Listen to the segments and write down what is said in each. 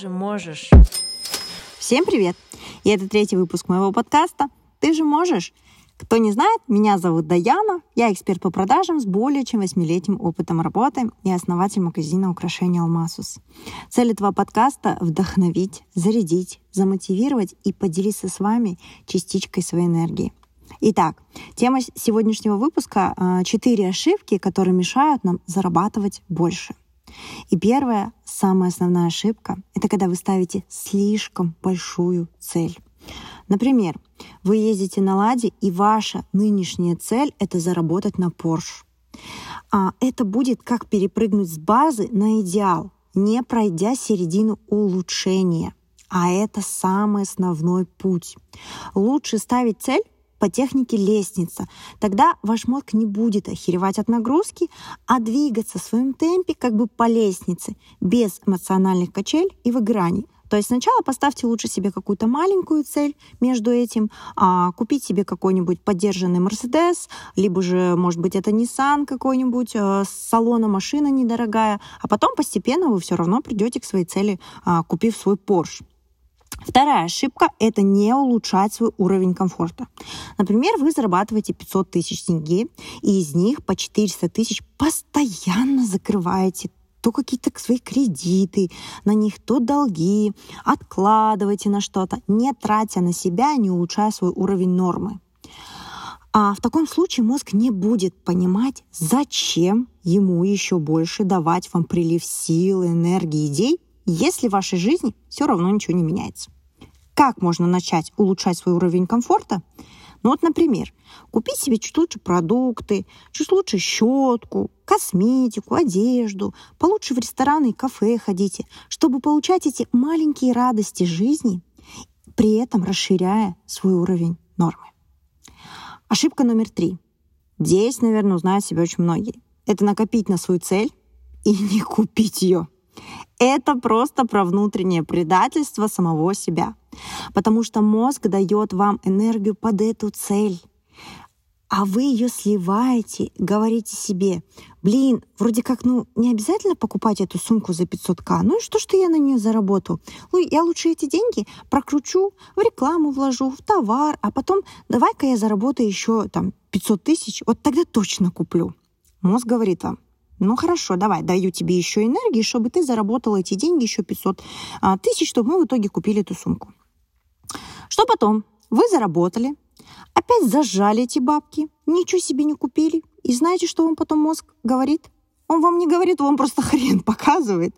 же можешь. Всем привет! И это третий выпуск моего подкаста «Ты же можешь». Кто не знает, меня зовут Даяна, я эксперт по продажам с более чем восьмилетним опытом работы и основатель магазина украшений «Алмасус». Цель этого подкаста — вдохновить, зарядить, замотивировать и поделиться с вами частичкой своей энергии. Итак, тема сегодняшнего выпуска — четыре ошибки, которые мешают нам зарабатывать больше. И первая, самая основная ошибка — это когда вы ставите слишком большую цель. Например, вы ездите на «Ладе», и ваша нынешняя цель — это заработать на Porsche. А это будет как перепрыгнуть с базы на идеал, не пройдя середину улучшения. А это самый основной путь. Лучше ставить цель по технике лестница. Тогда ваш мозг не будет охеревать от нагрузки, а двигаться в своем темпе как бы по лестнице, без эмоциональных качель и выгораний. То есть сначала поставьте лучше себе какую-то маленькую цель между этим, а, купить себе какой-нибудь поддержанный Мерседес, либо же, может быть, это Nissan какой-нибудь, а, салона машина недорогая, а потом постепенно вы все равно придете к своей цели, а, купив свой Porsche. Вторая ошибка – это не улучшать свой уровень комфорта. Например, вы зарабатываете 500 тысяч тенге, и из них по 400 тысяч постоянно закрываете то какие-то свои кредиты, на них то долги, откладывайте на что-то, не тратя на себя, не улучшая свой уровень нормы. А в таком случае мозг не будет понимать, зачем ему еще больше давать вам прилив сил, энергии, идей, если в вашей жизни все равно ничего не меняется. Как можно начать улучшать свой уровень комфорта? Ну вот, например, купить себе чуть лучше продукты, чуть лучше щетку, косметику, одежду, получше в рестораны и кафе ходите, чтобы получать эти маленькие радости жизни, при этом расширяя свой уровень нормы. Ошибка номер три. Здесь, наверное, узнают себя очень многие. Это накопить на свою цель и не купить ее. Это просто про внутреннее предательство самого себя. Потому что мозг дает вам энергию под эту цель. А вы ее сливаете, говорите себе, блин, вроде как, ну, не обязательно покупать эту сумку за 500к, ну и что, что я на нее заработал? Ну, я лучше эти деньги прокручу, в рекламу вложу, в товар, а потом давай-ка я заработаю еще там 500 тысяч, вот тогда точно куплю. Мозг говорит вам, ну хорошо, давай, даю тебе еще энергии, чтобы ты заработал эти деньги, еще 500 а, тысяч, чтобы мы в итоге купили эту сумку. Что потом? Вы заработали, опять зажали эти бабки, ничего себе не купили. И знаете, что вам потом мозг говорит? Он вам не говорит, он просто хрен показывает,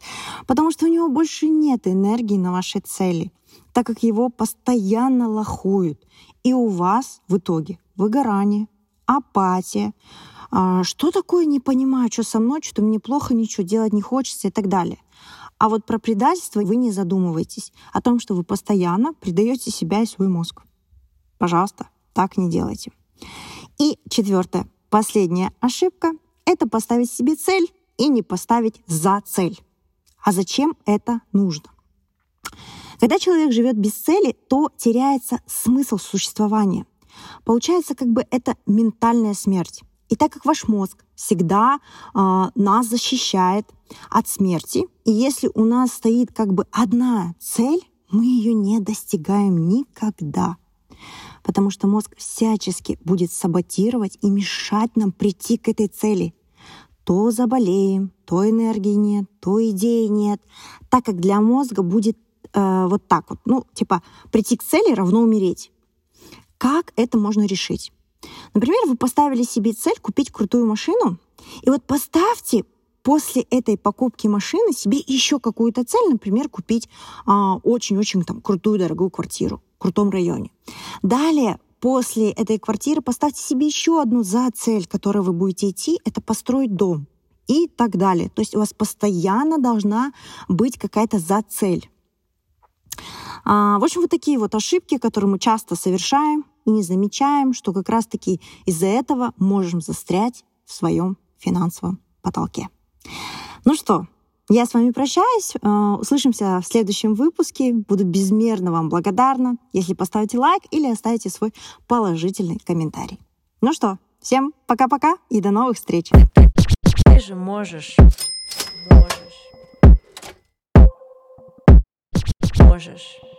потому что у него больше нет энергии на ваши цели, так как его постоянно лохуют. И у вас в итоге выгорание, апатия, что такое не понимаю, что со мной, что мне плохо, ничего делать не хочется и так далее. А вот про предательство вы не задумываетесь о том, что вы постоянно предаете себя и свой мозг. Пожалуйста, так не делайте. И четвертое, последняя ошибка — это поставить себе цель и не поставить за цель. А зачем это нужно? Когда человек живет без цели, то теряется смысл существования. Получается, как бы это ментальная смерть. И так как ваш мозг всегда э, нас защищает от смерти, и если у нас стоит как бы одна цель, мы ее не достигаем никогда. Потому что мозг всячески будет саботировать и мешать нам прийти к этой цели. То заболеем, то энергии нет, то идеи нет. Так как для мозга будет э, вот так вот, ну, типа, прийти к цели равно умереть. Как это можно решить? Например, вы поставили себе цель купить крутую машину, и вот поставьте после этой покупки машины себе еще какую-то цель, например, купить а, очень-очень там крутую дорогую квартиру в крутом районе. Далее после этой квартиры поставьте себе еще одну за цель, которой вы будете идти, это построить дом и так далее. То есть у вас постоянно должна быть какая-то за цель. А, в общем, вот такие вот ошибки, которые мы часто совершаем, и не замечаем, что как раз-таки из-за этого можем застрять в своем финансовом потолке. Ну что, я с вами прощаюсь. Э, услышимся в следующем выпуске. Буду безмерно вам благодарна, если поставите лайк или оставите свой положительный комментарий. Ну что, всем пока-пока и до новых встреч. Ты же можешь. Можешь. можешь.